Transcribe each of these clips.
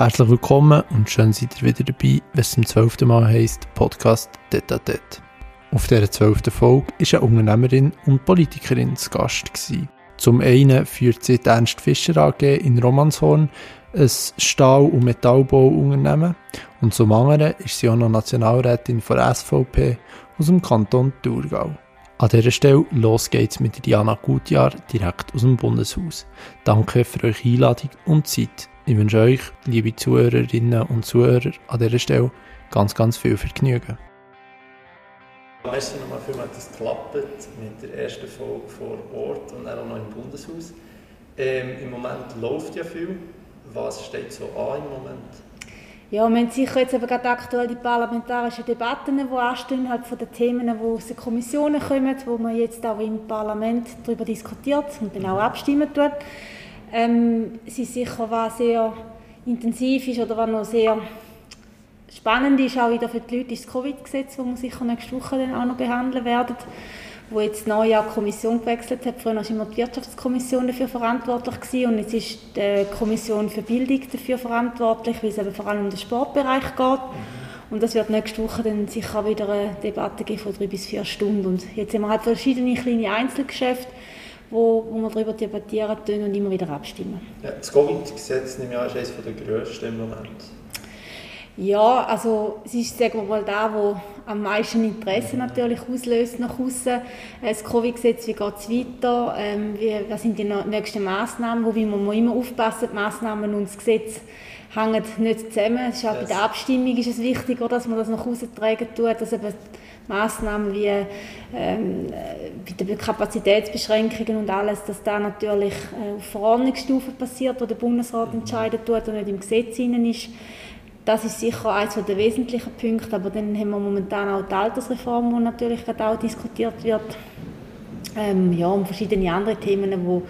Herzlich willkommen und schön seid ihr wieder dabei, wenn es zum zwölften Mal heisst Podcast Tete Tete. Auf dieser zwölften Folge war eine Unternehmerin und Politikerin zu Gast. Gewesen. Zum einen führt sie die Ernst Fischer AG in Romanshorn, ein Stahl- und Metallbauunternehmen, und zum anderen ist sie auch noch Nationalrätin von SVP aus dem Kanton Thurgau. An dieser Stelle los geht's mit Diana Gutjahr direkt aus dem Bundeshaus. Danke für eure Einladung und Zeit. Ich wünsche euch, liebe Zuhörerinnen und Zuhörer, an dieser Stelle ganz, ganz viel Vergnügen. Merci nochmal vielmals, dass es klappt mit der ersten Folge vor Ort und auch noch im Bundeshaus. Ähm, Im Moment läuft ja viel. Was steht so an im Moment? Ja, wir haben sicher jetzt eben gerade aktuell die parlamentarischen Debatten, die anstehen, halt von den Themen, die aus den Kommissionen kommen, wo man jetzt auch im Parlament darüber diskutiert und dann auch abstimmen tut. Ähm, es sicher, was sehr intensiv ist oder was noch sehr spannend ist, auch wieder für die Leute, ist das Covid-Gesetz, das wir sicher nächste Woche dann auch noch behandeln werden wo jetzt neu die Kommission gewechselt hat. Früher war immer die Wirtschaftskommission dafür verantwortlich gewesen, und jetzt ist die Kommission für Bildung dafür verantwortlich, weil es eben vor allem um den Sportbereich geht. Und das wird nächste Woche dann sicher wieder eine Debatte geben von drei bis vier Stunden. Und jetzt haben wir halt verschiedene kleine Einzelgeschäfte, wo, wo wir darüber debattieren können und immer wieder abstimmen. Ja, das Covid-Gesetz ist eines der grössten im Moment. Ja, also es ist sagen wir mal da, wo am meisten Interesse natürlich auslöst nach außen. Das Covid-Gesetz, wie geht es weiter? Ähm, wie, was sind die nächsten Massnahmen? Wo wir immer aufpassen, die Massnahmen und das Gesetz hängen nicht zusammen. Es ist auch yes. bei der Abstimmung ist es wichtig, dass man das nach außen tragen tut, dass eben Massnahmen wie ähm, bei den Kapazitätsbeschränkungen und alles, dass da natürlich äh, auf Verordnungsstufe passiert, wo der Bundesrat entscheidet tut und nicht im Gesetz hinein ist. Das ist sicher eines der wesentlichen Punkte, aber dann haben wir momentan auch die Altersreform, die natürlich gerade auch diskutiert wird. Ähm, ja, und verschiedene andere Themen, die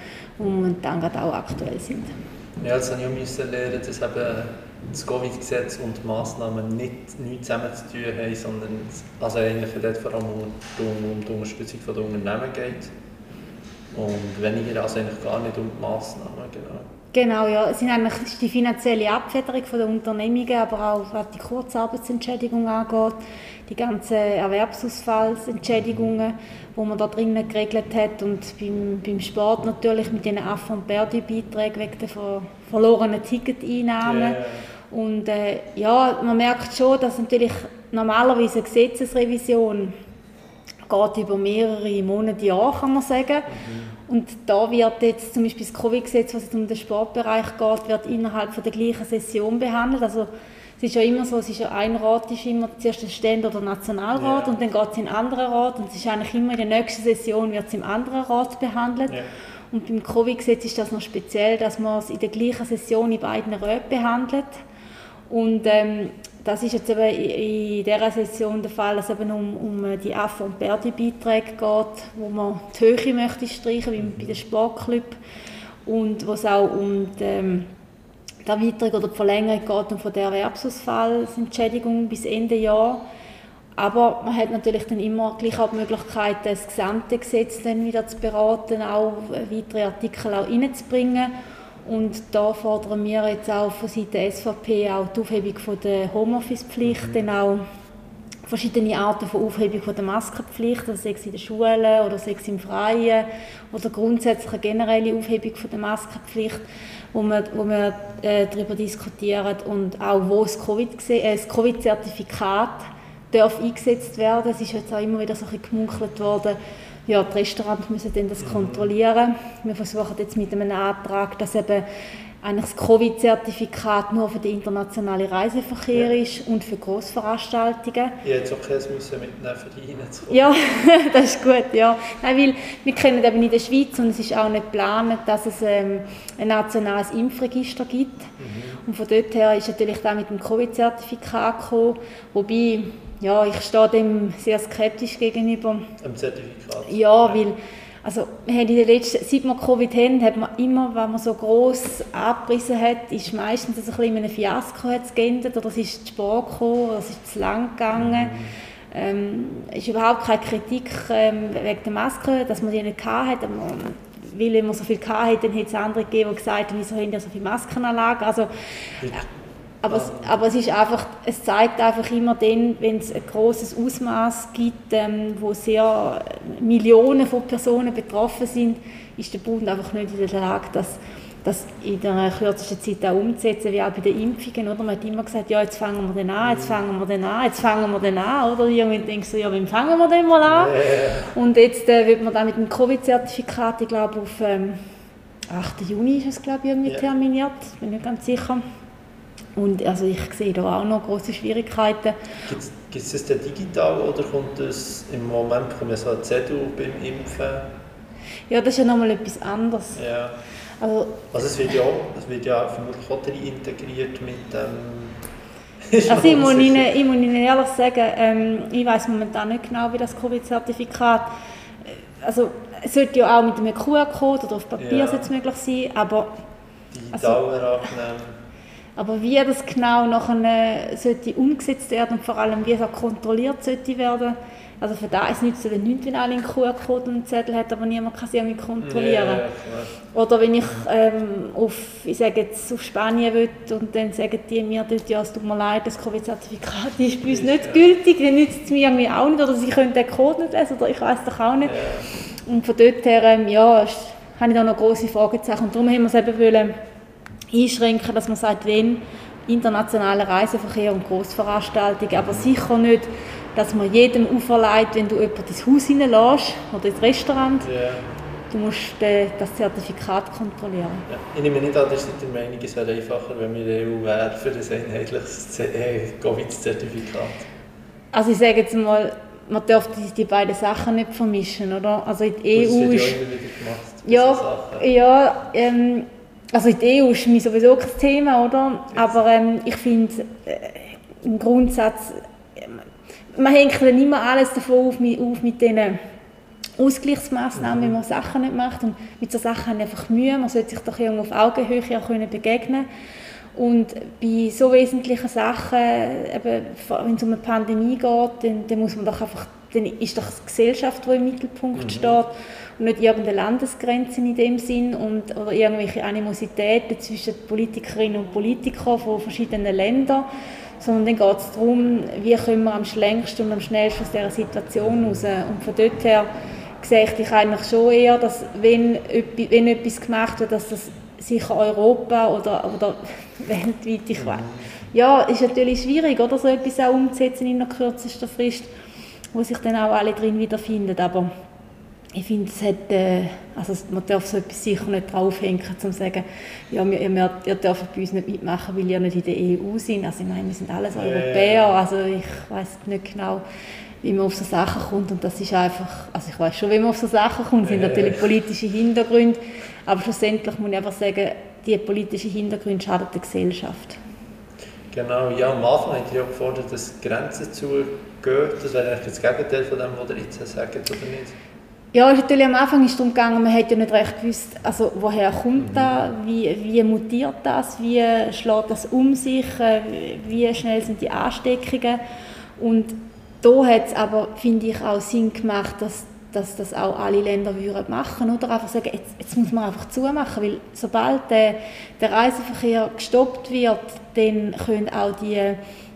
momentan gerade auch aktuell sind. Ja, das habe ich auch lernen, dass eben das Covid-Gesetz und die Massnahmen nicht, nicht zusammen zu tun haben, sondern also eigentlich dort vor allem um die, um die Unterstützung der Unternehmen geht und weniger also eigentlich gar nicht um die Massnahmen, genau. Genau, ja. Es sind eigentlich die finanzielle Abfederung der Unternehmungen, aber auch was die Kurzarbeitsentschädigung angeht, die ganzen Erwerbsausfallsentschädigungen, die man da drinnen geregelt hat und beim, beim Sport natürlich mit den Aff- und Perdu-Beiträgen wegen der ver verlorenen Ticketeinnahmen. Yeah. Und äh, ja, man merkt schon, dass natürlich normalerweise eine Gesetzesrevision geht über mehrere Monate, Jahre, kann man sagen. Mhm. Und da wird jetzt zum Beispiel das Covid-Gesetz, was jetzt um den Sportbereich geht, wird innerhalb von der gleichen Session behandelt. Also es ist ja immer so, es ist ja ein Rat ist immer zuerst der Ständ- oder Nationalrat ja. und dann geht es in einen anderen Rat und es ist eigentlich immer in der nächsten Session wird es im anderen Rat behandelt. Ja. Und beim Covid-Gesetz ist das noch speziell, dass man es in der gleichen Session in beiden Räten behandelt. Und ähm, das ist jetzt eben in dieser Session der Fall, dass es eben um, um die Aff- und Berdi-Beiträge geht, wo man die Höhe möchte streichen, wie bei den Sportclub und wo es auch um die, ähm, die Erweiterung oder die Verlängerung geht und von der Erwerbsausfallsentschädigung bis Ende Jahr. Aber man hat natürlich dann immer gleich auch die Möglichkeit, das gesamte Gesetz dann wieder zu beraten, auch weitere Artikel auch reinzubringen und da fordern wir jetzt auch von Seiten der SVP auch die Aufhebung von der Homeoffice-Pflicht, mhm. dann auch verschiedene Arten von Aufhebung von der Maskenpflicht, also sei es in den Schulen oder sei es im Freien oder grundsätzlich eine generelle Aufhebung von der Maskenpflicht, wo wir, wo wir äh, darüber diskutieren und auch wo das Covid-Zertifikat äh, darf eingesetzt werden. Es ist jetzt auch immer wieder so ein bisschen gemunkelt worden, ja, die Restaurants müssen dann das kontrollieren. Wir versuchen jetzt mit einem Antrag, dass eben eigentlich das Covid-Zertifikat nur für den internationalen Reiseverkehr ja. ist und für Grossveranstaltungen. Ja, jetzt auch keins müssen mitnehmen für die reinzukommen. Ja, das ist gut, ja. Nein, weil wir kennen eben in der Schweiz und es ist auch nicht geplant, dass es ähm, ein nationales Impfregister gibt. Mhm. Und von dort her ist natürlich da mit dem Covid-Zertifikat gekommen, wobei ja, ich stehe dem sehr skeptisch gegenüber. Am Zertifikat? Ja, weil also, wir haben in den letzten, seit wir Covid haben, hat man immer, wenn man so gross abgerissen hat, ist meistens ein bisschen in einem Fiasko geendet, oder es ist zu spät gekommen, oder es ist zu lang gegangen. Mhm. Ähm, ist überhaupt keine Kritik ähm, wegen der Maske, dass man die nicht hatte. Weil wenn man so viel hatte, dann hätte es andere gegeben, die gesagt haben, wieso haben die so viele Maskenanlagen. Also, aber, es, aber es ist einfach, es zeigt einfach immer dann, wenn es ein großes Ausmaß gibt, ähm, wo sehr Millionen von Personen betroffen sind, ist der Bund einfach nicht in der Lage, das, das in der kürzesten Zeit auch umzusetzen, wie auch bei den Impfungen. Oder? Man hat immer gesagt, ja, jetzt fangen wir den an, jetzt fangen wir den an, jetzt fangen wir den an. Oder irgendwann denkst du, ja, wann fangen wir den mal an? Und jetzt äh, wird man dann mit dem Covid-Zertifikat, ich glaube, auf ähm, 8. Juni ist es, glaube ich, irgendwie yeah. terminiert, bin nicht ganz sicher. Und also ich sehe da auch noch große Schwierigkeiten. Gibt es das denn digital oder kommt das im Moment kommt so ein Zettel beim Impfen? Ja, das ist ja nochmal etwas anderes. Ja. Also, also es, wird ja, es wird ja vermutlich auch integriert mit dem... also ich muss, Ihnen, ich muss Ihnen ehrlich sagen, ähm, ich weiß momentan nicht genau, wie das Covid-Zertifikat... Äh, also es sollte ja auch mit einem QR-Code oder auf Papier ja. möglich sein, aber... Digital also, aber wie das genau nachher sollte umgesetzt werden und vor allem wie es auch kontrolliert sollte werden, also für da ist nützt es nichts, wenn alle einen QR-Code und einen Zettel hat, aber niemand kann sie irgendwie kontrollieren. Ja, Oder wenn ich ähm, auf, ich sage jetzt, auf Spanien will und dann sagen die mir dort, ja, es tut mir leid, das Covid-Zertifikat ist bei uns nicht ja. gültig, dann nützt es mir irgendwie auch nicht, oder sie können den Code nicht lesen, oder ich weiß doch auch nicht. Und von dort her, ähm, ja, habe ich da noch große Fragezeichen. Und darum haben wir es eben wollen, einschränken, dass man sagt, wenn internationaler Reiseverkehr und Großveranstaltungen, aber sicher nicht, dass man jedem auferlegt, wenn du jemanden ins Haus hineinlässt oder ins Restaurant, yeah. du musst das Zertifikat kontrollieren. Ja. Ich nehme nicht an, dass die Meinung es wäre einfacher, wenn wir EU wäre für ein einheitliches äh, Covid-Zertifikat. Also ich sage jetzt mal, man darf die, die beiden Sachen nicht vermischen, oder? Also in die EU ist... Ja, ja, ähm, also die EU ist mir sowieso kein Thema, oder? Aber ähm, ich finde, äh, im Grundsatz, äh, man hängt dann immer alles davon auf, mit, auf mit diesen Ausgleichsmaßnahmen, wenn man Sachen nicht macht. Und mit so Sachen haben einfach Mühe. Man sollte sich doch irgendwo auf Augenhöhe auch können begegnen und bei so wesentlichen Sachen, eben, wenn es um eine Pandemie geht, dann, dann, muss man doch einfach, dann ist doch die Gesellschaft, die im Mittelpunkt mhm. steht nicht irgendeine Landesgrenze in dem Sinn und, oder irgendwelche Animositäten zwischen Politikerinnen und Politikern von verschiedenen Ländern, sondern dann geht es darum, wie können wir am schnellsten und am schnellsten aus dieser Situation raus. Und von dort her sehe ich eigentlich schon eher, dass wenn, wenn etwas gemacht wird, dass das sicher Europa oder, oder weltweit, ich weiß. Ja, ist natürlich schwierig, oder, so etwas auch umzusetzen in einer kürzesten Frist, wo sich dann auch alle drin wiederfinden, aber ich finde, es hat, äh, also man darf so etwas sicher nicht draufhängen, um zu sagen, ja, wir, ihr, ihr dürft bei uns nicht mitmachen, weil ihr nicht in der EU sind. Also ich meine, wir sind alles Europäer, also ich weiß nicht genau, wie man auf so Sachen kommt und das ist einfach, also ich weiß schon, wie man auf so Sachen kommt, sind natürlich politische Hintergründe, aber schlussendlich muss ich einfach sagen, die politischen Hintergründe schaden der Gesellschaft. Genau, ja, am Anfang hat ihr ja gefordert, dass Grenzen zugehen. Das wäre eigentlich das Gegenteil von dem, was ihr jetzt sagt, oder nicht? Ja, natürlich am Anfang ist es darum gegangen, man hat ja nicht recht gewusst, also woher kommt mhm. das, wie, wie mutiert das, wie schlägt das um sich, äh, wie schnell sind die Ansteckungen. Und da hat es aber, finde ich, auch Sinn gemacht, dass, dass das auch alle Länder würden machen oder einfach sagen, jetzt, jetzt muss man einfach zumachen, weil sobald der, der Reiseverkehr gestoppt wird, dann können auch die,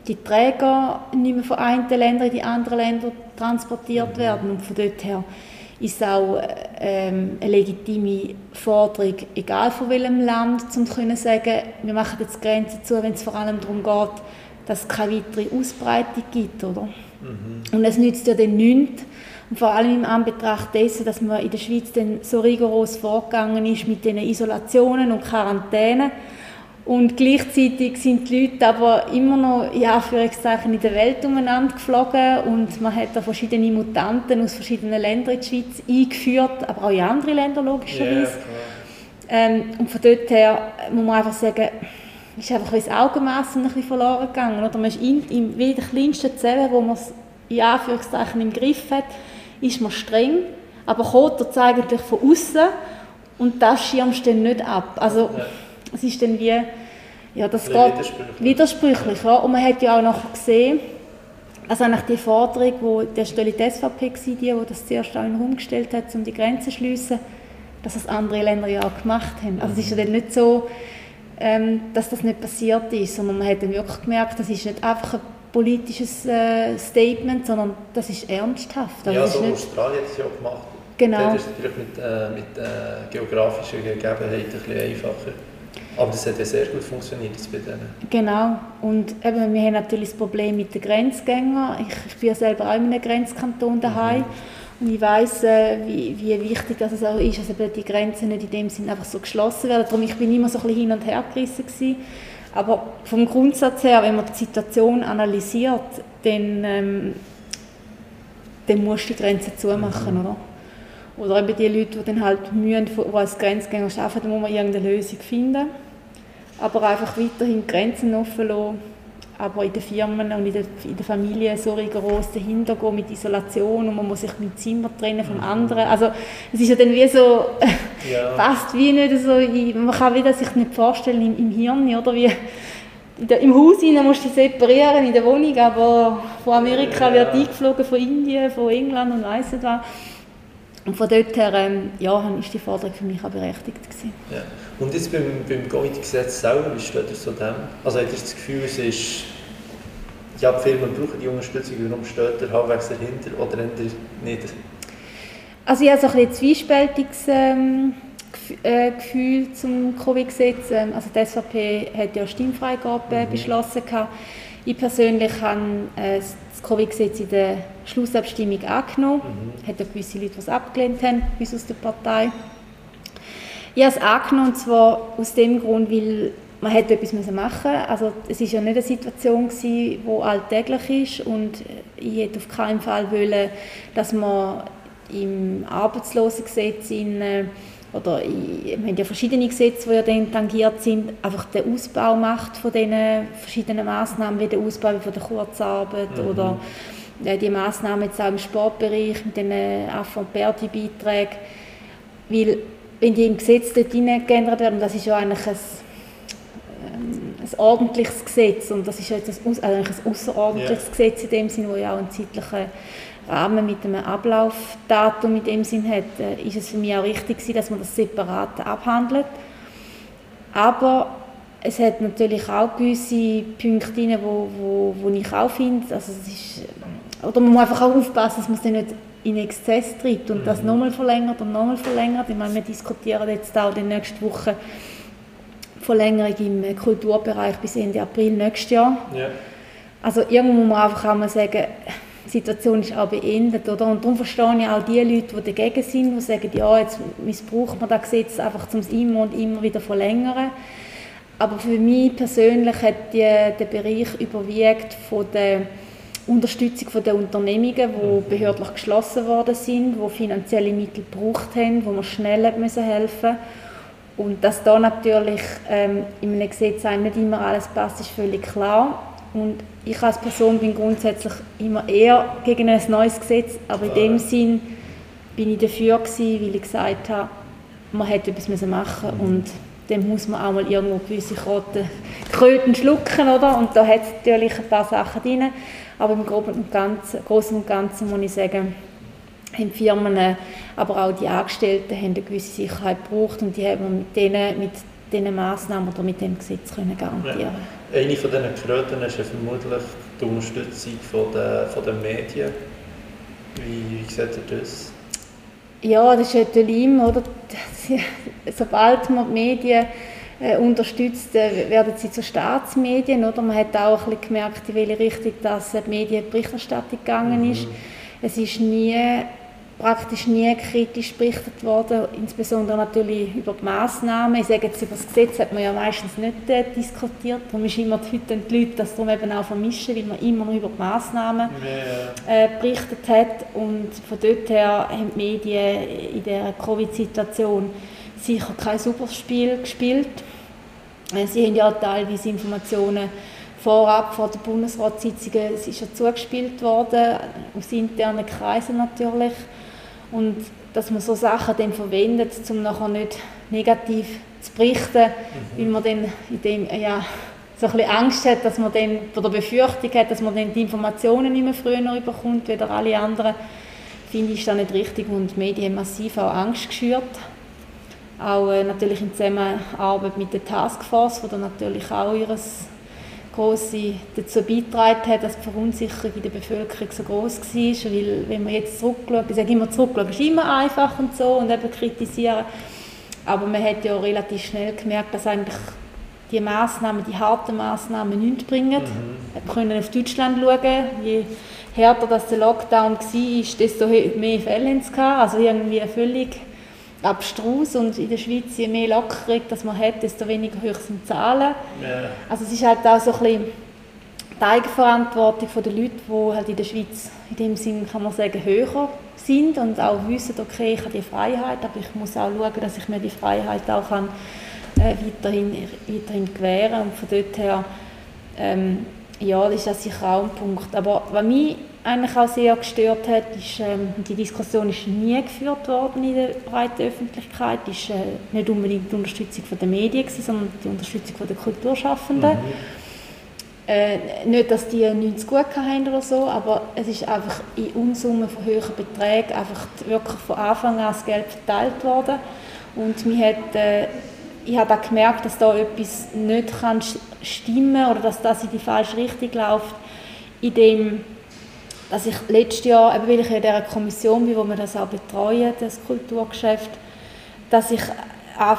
die Träger nicht mehr von einen Ländern in die anderen Länder transportiert mhm. werden und von dort her ist auch ähm, eine legitime Forderung, egal von welchem Land, um zu sagen, wir machen jetzt Grenzen zu, wenn es vor allem darum geht, dass es keine weitere Ausbreitung gibt. Oder? Mhm. Und es nützt ja dann nichts, und vor allem im Anbetracht dessen, dass man in der Schweiz dann so rigoros vorgegangen ist mit den Isolationen und Quarantänen, und gleichzeitig sind die Leute aber immer noch in Anführungszeichen in der Welt umeinander geflogen und man hat da verschiedene Mutanten aus verschiedenen Ländern in die Schweiz eingeführt, aber auch in andere Länder logischerweise. Yeah, ähm, und von dort her muss man einfach sagen, ist einfach das Augenmaß ein bisschen verloren gegangen. Oder man ist in, in wie der kleinsten Zelle, wo man es in Anführungszeichen im Griff hat, ist man streng, aber kommt das eigentlich von außen und das schirmst du dann nicht ab. Also, ja es ist dann wie, ja, das geht widersprüchlich. widersprüchlich ja. Und man hat ja auch noch gesehen, also eigentlich die Forderung, wo der Stelle die SVP war, die, die das zuerst auch in den Raum gestellt hat, um die Grenzen zu schliessen, dass das andere Länder ja auch gemacht haben. Also es ist ja dann nicht so, ähm, dass das nicht passiert ist, sondern man hat dann wirklich gemerkt, das ist nicht einfach ein politisches äh, Statement, sondern das ist ernsthaft. Also ja, so nicht... Australien hat es ja auch gemacht. Genau. Dort ist natürlich mit, äh, mit äh, geografischen Gegebenheiten ein bisschen einfacher. Aber das hat ja sehr gut funktioniert bei denen. Genau. Und eben, wir haben natürlich das Problem mit den Grenzgängern. Ich, ich bin ja selber auch in einem Grenzkanton daheim. Mhm. Und ich weiß, äh, wie, wie wichtig das auch ist, dass eben die Grenzen nicht in dem Sinne einfach so geschlossen werden. Darum ich bin immer so ein bisschen hin und her gerissen gewesen. Aber vom Grundsatz her, wenn man die Situation analysiert, dann, ähm, dann musst du die Grenzen zumachen, mhm. oder? Oder eben die Leute, die dann halt mühen, die als Grenzgänger arbeiten, muss man irgendeine Lösung finden. Aber einfach weiterhin Grenzen offen lassen aber in den Firmen und in der, in der Familie so rigoros dahinter gehen mit Isolation und man muss sich mit Zimmer trennen vom anderen. Also es ist ja dann wie so, ja. fast wie nicht so, man kann wieder sich nicht vorstellen im, im Hirn, oder wie im Haus rein musst du dich separieren, in der Wohnung, aber von Amerika ja. wird eingeflogen, von Indien, von England und weiss nicht was. Und von dort her ähm, ja, ist die Forderung für mich auch berechtigt. Gewesen. Ja. Und jetzt beim, beim Covid-Gesetz selber, wie steht ihr zu dem? Also habt ihr das Gefühl, es ist, ja, die Firmen brauchen die Unterstützung, warum steht ihr halbwegs dahinter oder nicht? Also ich habe so ein bisschen zwiespältiges ähm, äh, Gefühl zum Covid-Gesetz. Ähm, also die SVP hat ja Stimmfreigabe mhm. beschlossen. Gehabt. Ich persönlich habe äh, das Covid-Gesetz in der Schlussabstimmung angenommen. Mhm. Hat ja gewisse Leute, die es abgelehnt haben, bis aus der Partei. Ich habe es angenommen, und zwar aus dem Grund, weil man hätte etwas machen müssen. Also es war ja nicht eine Situation, die alltäglich ist und ich hätte auf keinen Fall wollen, dass man im Arbeitslosengesetz in, oder wir haben ja verschiedene Gesetze, die ja dann tangiert sind, einfach den Ausbau macht von diesen verschiedenen Massnahmen, wie der Ausbau von der Kurzarbeit mhm. oder die Massnahmen jetzt auch im Sportbereich mit den Berti-Beiträgen, weil wenn die im Gesetz dort geändert werden, das ist ja eigentlich ein, ähm, ein ordentliches Gesetz und das ist ja jetzt ein, also ein außerordentliches yeah. Gesetz in dem Sinn, wo ja auch einen zeitlichen Rahmen mit einem Ablaufdatum in dem Sinn hat, äh, ist es für mich auch richtig gewesen, dass man das separat abhandelt. Aber es hat natürlich auch gewisse Punkte drin, wo, wo, wo ich auch finde, also es ist, oder man muss einfach auch aufpassen, dass man es nicht in Exzess tritt und das mhm. nochmal verlängert und nochmal verlängert. Ich meine, wir diskutieren jetzt auch die nächste Woche Verlängerung im Kulturbereich bis Ende April nächstes Jahr. Ja. Also irgendwo muss man einfach auch mal sagen, die Situation ist auch beendet. Oder? Und darum verstehe ich auch die Leute, die dagegen sind, die sagen, ja, jetzt missbraucht man das Gesetz einfach, um es immer und immer wieder zu verlängern. Aber für mich persönlich hat die, der Bereich überwiegt von der Unterstützung der Unternehmungen, die mhm. behördlich geschlossen worden sind, die finanzielle Mittel gebraucht haben, wo man schnell helfen musste. Und dass da natürlich ähm, in einem Gesetz nicht immer alles passt, ist völlig klar. Und ich als Person bin grundsätzlich immer eher gegen ein neues Gesetz, aber in dem Sinn bin ich dafür gewesen, weil ich gesagt habe, man hätte etwas machen müssen mhm. und dann muss man auch mal irgendwo gewisse Kröten schlucken, oder? Und da hat es natürlich ein paar Sachen drin. Aber im Großen und Ganzen, Großen und Ganzen muss ich sagen, haben die Firmen, aber auch die Angestellten haben eine gewisse Sicherheit gebraucht und die haben wir mit diesen, mit diesen Massnahmen oder mit dem Gesetz können garantieren ja. Eine von diesen Kröten ist ja vermutlich die Unterstützung von der, von den Medien. Wie, wie seht ihr das? Ja, das ist natürlich immer, oder? Sobald man die Medien äh, unterstützt, äh, werden sie zu Staatsmedien. Oder? Man hat auch ein bisschen gemerkt, in welche Richtung das die Medienberichterstattung gegangen mhm. ist. Es ist nie, praktisch nie kritisch berichtet worden, insbesondere natürlich über die Massnahmen. Ich sage jetzt, über das Gesetz hat man ja meistens nicht äh, diskutiert. Darum ist immer die, die Leute das darum eben auch vermischen, weil man immer über die Massnahmen äh, berichtet hat. Und von dort her haben die Medien in der Covid-Situation sicher kein super Spiel gespielt. Äh, sie haben ja teilweise Informationen vorab vor der Bundesratssitzung, es ist ja zugespielt worden, aus internen Kreisen natürlich. Und dass man so Sachen dann verwendet, um nachher nicht negativ zu berichten, mhm. weil man dann in dem, ja, so ein bisschen Angst hat, dass man dann, oder Befürchtung hat, dass man dann die Informationen nicht mehr früher bekommt, wie alle anderen, finde ich das nicht richtig und die Medien haben massiv auch Angst geschürt. auch äh, natürlich in Zusammenarbeit mit der Taskforce, die dann natürlich auch ihres große dazu beigetragen hat, dass die Verunsicherung in der Bevölkerung so groß war, weil wenn man jetzt zurückschaut, ich sage immer zurückschauen ist immer einfach und so und eben kritisieren, aber man hat ja relativ schnell gemerkt, dass eigentlich die Maßnahmen, die harten Maßnahmen nichts bringen. Mhm. Wir können auf Deutschland schauen, je härter das der Lockdown war, desto mehr Fälle es Also irgendwie völlig abstrus und in der Schweiz je mehr Lockerung das man hat, desto weniger hoch sind die Zahlen. Yeah. Also es ist halt auch so ein bisschen die Eigenverantwortung der Leute, die halt in der Schweiz in dem Sinn, kann man sagen, höher sind und auch wissen, okay, ich habe die Freiheit, aber ich muss auch schauen, dass ich mir die Freiheit auch kann, äh, weiterhin, weiterhin gewähren und von dort her ähm, ja, das ist das sicher auch ein Punkt. Aber was mich eigentlich auch sehr gestört hat, ist, ähm, die Diskussion ist nie geführt worden in der breiten Öffentlichkeit, ist äh, nicht unbedingt die Unterstützung der Medien, sondern die Unterstützung der Kulturschaffenden. Mhm. Äh, nicht, dass die nichts gut haben oder so, aber es ist einfach in Unsummen von höheren Beträgen einfach wirklich von Anfang an das Geld verteilt worden. Und mir hat, äh, ich habe auch gemerkt, dass da etwas nicht kann stimmen oder dass das in die falsche Richtung läuft, indem dass ich letztes Jahr, eben weil ich in dieser Kommission bin, wo wir das auch betreuen, das Kulturgeschäft, dass ich da,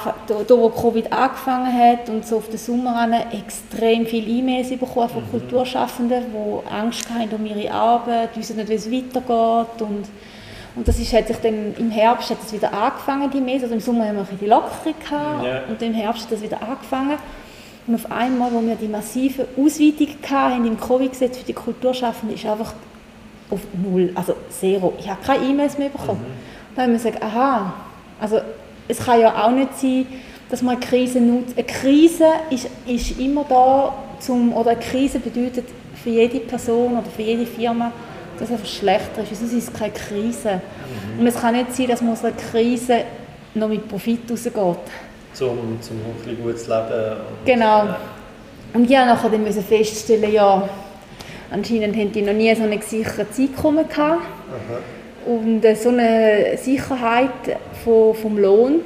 wo Covid angefangen hat und so auf den Sommer an, extrem viele E-Mails bekommen von mhm. Kulturschaffenden, die Angst haben um ihre Arbeit, wissen nicht, wie es weitergeht und und das ist, hat sich dann im Herbst hat das wieder angefangen, die Mails, also im Sommer haben wir die Lockerung gehabt ja. und im Herbst hat das wieder angefangen und auf einmal, wo wir die massive Ausweitung hatten im Covid-Gesetz für die Kulturschaffenden, ist einfach auf null, also zero. Ich habe keine E-Mails mehr bekommen. Mhm. Dann haben wir gesagt, aha, also es kann ja auch nicht sein, dass man eine Krise nutzt. Eine Krise ist, ist immer da, zum, oder eine Krise bedeutet für jede Person oder für jede Firma, dass es schlechter ist. Sonst ist es keine Krise. Mhm. Und es kann nicht sein, dass man aus einer Krise noch mit Profit rausgeht. Zum, zum ein bisschen gutes Leben. genau. Und ja, nachher dann müssen feststellen, ja, Anscheinend haben die noch nie so ein gesichertes Einkommen gehabt. Aha. Und äh, so eine Sicherheit von, vom Lohn.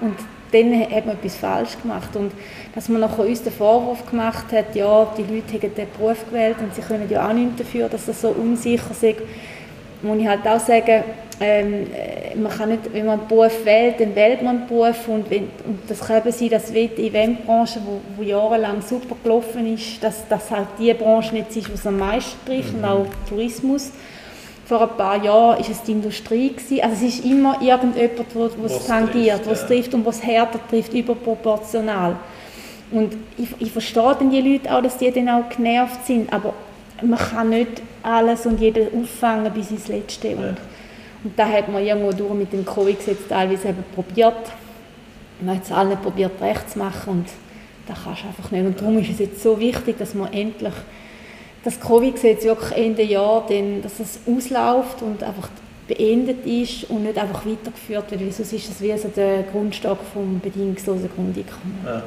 Und dann hat man etwas falsch gemacht. Und dass man nachher uns den Vorwurf gemacht hat, ja, die Leute haben den Beruf gewählt und sie können ja auch nichts dafür, dass das so unsicher ist, muss ich halt auch sagen, ähm, äh, man kann nicht, wenn man einen Beruf wählt, dann wählt man einen Beruf und, wenn, und das kann eben sein, dass die Eventbranche, wo, wo jahrelang super gelaufen ist, dass das halt die Branche nicht ist, die es am meisten trifft mhm. und auch Tourismus. Vor ein paar Jahren war es die Industrie. Gewesen. Also es ist immer irgendjemand, wo, wo es tangiert, wo es trifft und was härter trifft, überproportional. Und ich, ich verstehe dann die Leute auch, dass die dann auch genervt sind, aber man kann nicht alles und jeden auffangen bis ins Letzte. Ja. Und und da hat man irgendwo durch mit dem Covid-Gesetz teilweise eben probiert. Man hat es allen probiert, recht zu machen und das kannst du einfach nicht. Und darum ist es jetzt so wichtig, dass man endlich das Covid-Gesetz wirklich Ende Jahr, dann, dass es ausläuft und einfach beendet ist und nicht einfach weitergeführt wird, weil sonst ist das wie so der Grundstock vom bedingungslosen Grundeinkommen. Ja.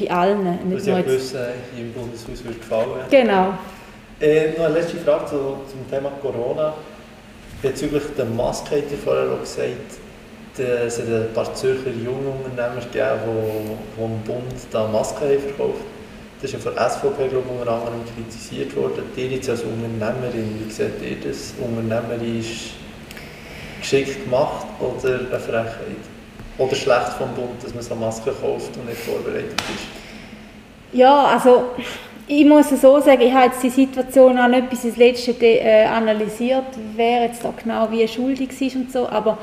Bei allen. Nicht Was ja wissen, im Bundeshaus wird gefallen. Genau. Äh, noch eine letzte Frage zu, zum Thema Corona. Bezüglich der Maske hat ihr vorher auch gesagt, es hat ein paar Zürcher Jungunternehmer gegeben, die vom Bund da Masken haben verkauft Das ist ja von der SVP, glaube ich, unter anderem kritisiert worden. Ihr jetzt als Unternehmerin, wie seht ihr das? Unternehmerisch geschickt gemacht oder eine Frechheit? Oder schlecht vom Bund, dass man so Masken kauft und nicht vorbereitet ist? Ja, also ich muss so sagen, ich habe jetzt die Situation auch nicht bis ins Letzte äh, analysiert, wer jetzt da genau wie schuldig ist und so, aber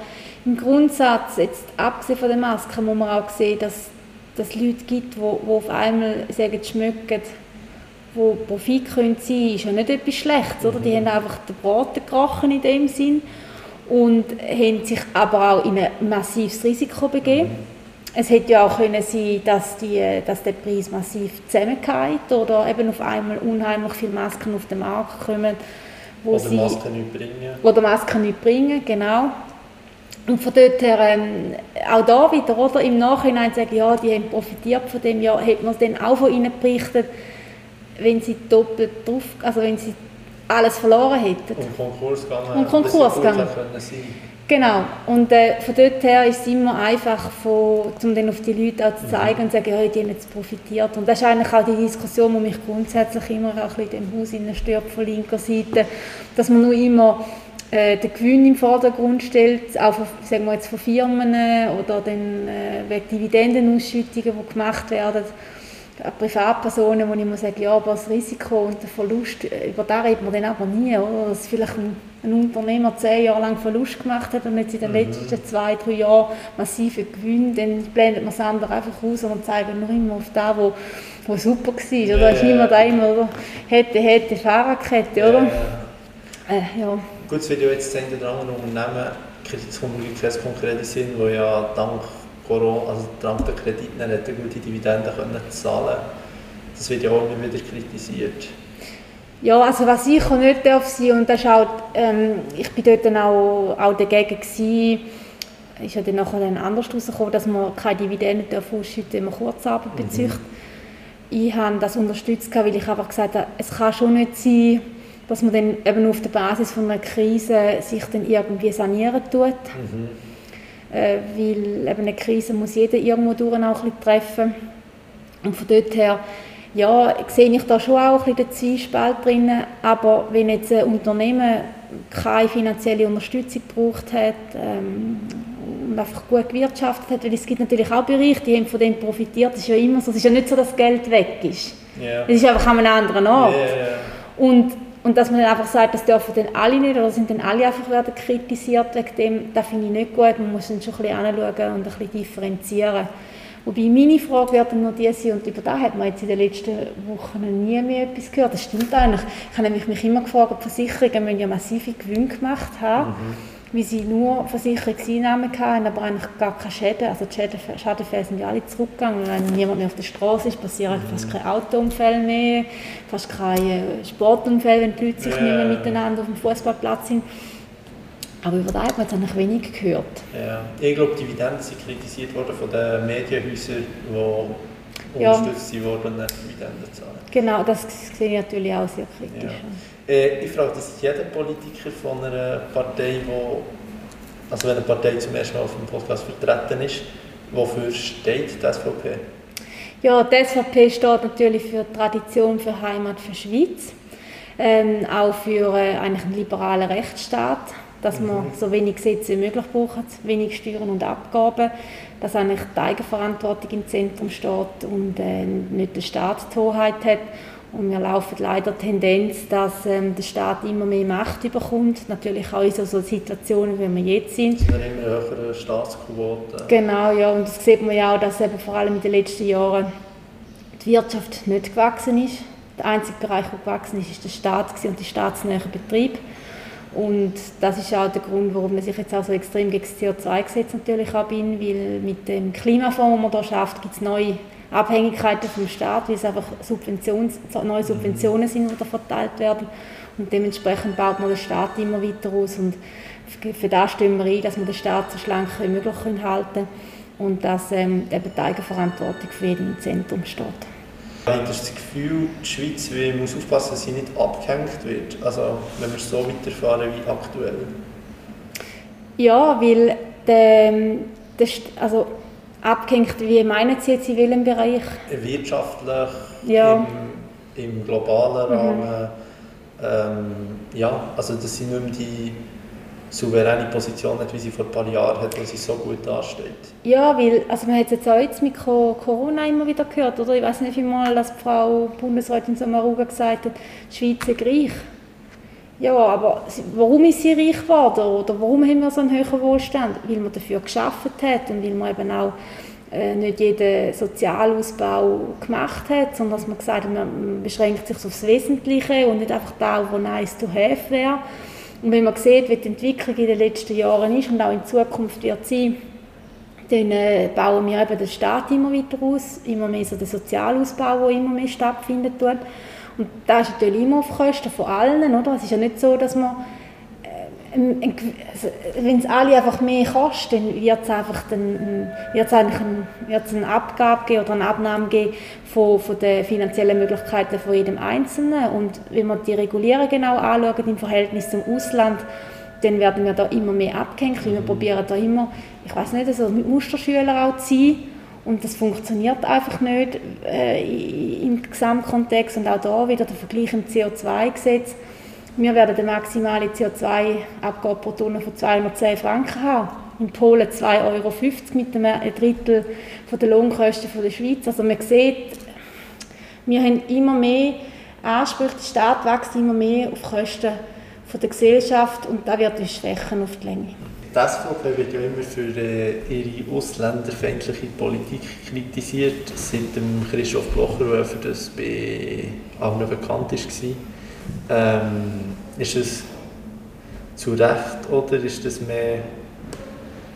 im Grundsatz, jetzt abgesehen von den Masken, muss man auch sehen, dass es Leute gibt, die, auf einmal sagen, schmecken, wo Profit können sein, ist ja nicht etwas Schlechtes, oder? Die mhm. haben einfach den Braten gerochen in dem Sinn und haben sich aber auch in ein massives Risiko begeben. Es hätte ja auch können sein, dass, die, dass der Preis massiv zusammengeht oder eben auf einmal unheimlich viele Masken auf den Markt kommen, wo oder sie Masken nicht bringen. Oder Masken nicht bringen, genau. Und von dort her, ähm, auch da wieder, oder, im Nachhinein sagen, ja, die haben profitiert von dem, ja, hätte man es dann auch von ihnen berichtet, wenn sie doppelt drauf, also wenn sie alles verloren hätten. Und Konkurs gegangen. Und Konkurs gegangen. Genau. Und äh, von dort her ist es immer einfach, von, um dann auf die Leute auch zu zeigen und zu sagen, ja, die haben jetzt profitiert. Und das ist eigentlich auch die Diskussion, die mich grundsätzlich immer auch in dem Haus stört von linker Seite, dass man nur immer äh, den Gewinn im Vordergrund stellt, auch von, sagen wir jetzt von Firmen oder den, äh, wegen Dividendenausschüttungen, die gemacht werden Privatpersonen, wo ich immer sage, ja, aber das Risiko und der Verlust, äh, über das reden wir dann aber nie, oder? Dass vielleicht ein, ein, Unternehmer zehn Jahre lang Verlust gemacht hat und jetzt in den mhm. letzten zwei, drei Jahren massive Gewinne, dann blendet man das andere einfach aus und zeigt nur immer auf das, wo, wo super war, oder? Yeah. ist immer da immer, oder? Hätte, hätte, Fahrradkette, oder? Yeah. Äh, ja. Gut, wird ja jetzt ein oder andere Unternehmen, konkretes Sinn, wo ja dank Corona, also dank der Kredite nicht eine gute Dividende können zahlen Das wird ja auch immer wieder kritisiert. Ja, also was ich auch nicht darf sein, und das ist auch, ähm, ich bin dort dann auch, auch dagegen gewesen, ist ja dann nachher dann anders herausgekommen, dass man keine Dividenden darf ausschütten, wenn man Kurzarbeit mhm. bezieht. Ich habe das unterstützt, weil ich einfach gesagt habe, es kann schon nicht sein, dass man dann eben auf der Basis von einer Krise sich dann irgendwie sanieren tut. Mhm äh, weil eben eine Krise muss jeder irgendwo durch auch ein treffen. Und von dort her ja, sehe ich da schon auch ein bisschen den Zwiespalt drin, aber wenn jetzt ein Unternehmen keine finanzielle Unterstützung gebraucht hat ähm, und einfach gut gewirtschaftet hat, weil es gibt natürlich auch Bereiche, die haben von dem profitiert, das ist ja immer so, es ist ja nicht so, dass Geld weg ist. Yeah. Es ist einfach an einem anderen Ort. Yeah. Und und dass man dann einfach sagt, das dürfen dann alle nicht oder sind dann alle einfach werden kritisiert wegen dem, das finde ich nicht gut. Man muss dann schon ein bisschen anschauen und ein bisschen differenzieren. Wobei meine Frage wird dann nur die sein, und über das hat man jetzt in den letzten Wochen nie mehr etwas gehört. Das stimmt eigentlich. Ich habe mich immer gefragt, ob Versicherungen müssen ja massive Gewinne gemacht haben. Mhm wie sie nur Versicherungseinnahmen hatten, aber eigentlich gar keine Schäden. Also die Schäden, Schadenfälle sind ja alle zurückgegangen. Wenn niemand mehr auf der Straße ist, passieren fast keine Autounfälle mehr, fast keine Sportunfälle, wenn die Leute sich ja. nicht mehr miteinander auf dem Fußballplatz sind. Aber über das hat man jetzt eigentlich wenig gehört. Ja. Ich glaube, Dividenden sind kritisiert worden von den Medienhäusern, die ja. unterstützt wurden, Dividenden zu zahlen. Genau, das sehe ich natürlich auch sehr kritisch. Ja. Äh, ich frage, das ist jeder Politiker von einer Partei, wo, also wenn eine Partei zum ersten Mal auf dem Podcast vertreten ist, wofür steht die SVP? Ja, die SVP steht natürlich für Tradition, für Heimat, für Schweiz. Ähm, auch für äh, eigentlich einen liberalen Rechtsstaat, dass mhm. man so wenig Gesetze wie möglich braucht, wenig Steuern und Abgaben, dass eigentlich die Eigenverantwortung im Zentrum steht und äh, nicht der Staat die Hoheit hat und wir laufen leider Tendenz, dass ähm, der Staat immer mehr Macht bekommt. Natürlich auch in so, so Situationen, wie wir jetzt sind. Es sind immer höhere Staatsquoten. Genau, ja. Und das sieht man ja auch, dass eben vor allem in den letzten Jahren die Wirtschaft nicht gewachsen ist. Der einzige Bereich, der gewachsen ist, ist der Staat und der staatsnähe Betrieb. Und das ist auch der Grund, warum ich jetzt auch so extrem gegen das CO2-Gesetz natürlich auch bin, weil mit dem Klimafonds, den man hier schafft, gibt es neue Abhängigkeiten vom Staat, weil es einfach Subventions, neue Subventionen sind, die da verteilt werden. Und dementsprechend baut man den Staat immer weiter aus. Und für das stimmen wir ein, dass wir den Staat so schlank wie möglich halten können und dass ähm, eben die Eigenverantwortung für jeden im Zentrum steht. Ich habe das Gefühl, die Schweiz muss aufpassen, dass sie nicht abgehängt wird. Also wenn wir so weiterfahren wie aktuell. Ja, weil der, der, also abgehängt, wie meinen Sie jetzt in welchem Bereich? Wirtschaftlich, ja. im, im globalen mhm. Rahmen. Ähm, ja, also das sind nicht mehr die souveräne Position wie sie vor ein paar Jahren hat, wo sie so gut dasteht. Ja, weil also man hat es jetzt auch jetzt mit Corona immer wieder gehört, oder? Ich weiß nicht, wie mal dass Frau Bundesrätin Sommaruga gesagt hat, die Schweiz ist reich. Ja, aber warum ist sie reich geworden oder warum haben wir so einen höheren Wohlstand? Weil man dafür geschafft hat und weil man eben auch äh, nicht jeden Sozialausbau gemacht hat, sondern dass man gesagt hat, man beschränkt sich aufs Wesentliche und nicht einfach da, wo nice to have wäre. Und wenn man sieht, wie die Entwicklung in den letzten Jahren ist und auch in Zukunft wird sein, dann äh, bauen wir eben den Staat immer weiter aus, immer mehr so den Sozialausbau, der immer mehr stattfindet. Und das ist natürlich immer auf Kosten von allen, oder? Es ist ja nicht so, dass man wenn es alle einfach mehr kostet, dann wird es einfach dann, wird's eigentlich ein, wird's eine Abgabe geben oder eine Abnahme geben von, von den finanziellen Möglichkeiten von jedem Einzelnen. Und wenn man die Regulierung genau anschaut im Verhältnis zum Ausland, dann werden wir da immer mehr abgehängt, wir probieren da immer, ich weiß nicht, also mit Musterschülern auch zu sein und das funktioniert einfach nicht äh, im Gesamtkontext und auch da wieder der Vergleich im CO2-Gesetz. Wir werden eine maximale CO2-Abgabe pro Tonne von 210 Franken haben. In Polen 2,50 Euro mit einem Drittel der Lohnkosten der Schweiz. Also man sieht, wir haben immer mehr Ansprüche, der Staat wächst immer mehr auf Kosten der Gesellschaft und da wird uns schwächen auf die Länge. Die SVP wird ja immer für äh, ihre ausländerfeindliche Politik kritisiert, seit dem Christoph Blocher, das bei allen bekannt war. Ähm, ist es zu Recht oder ist das mehr,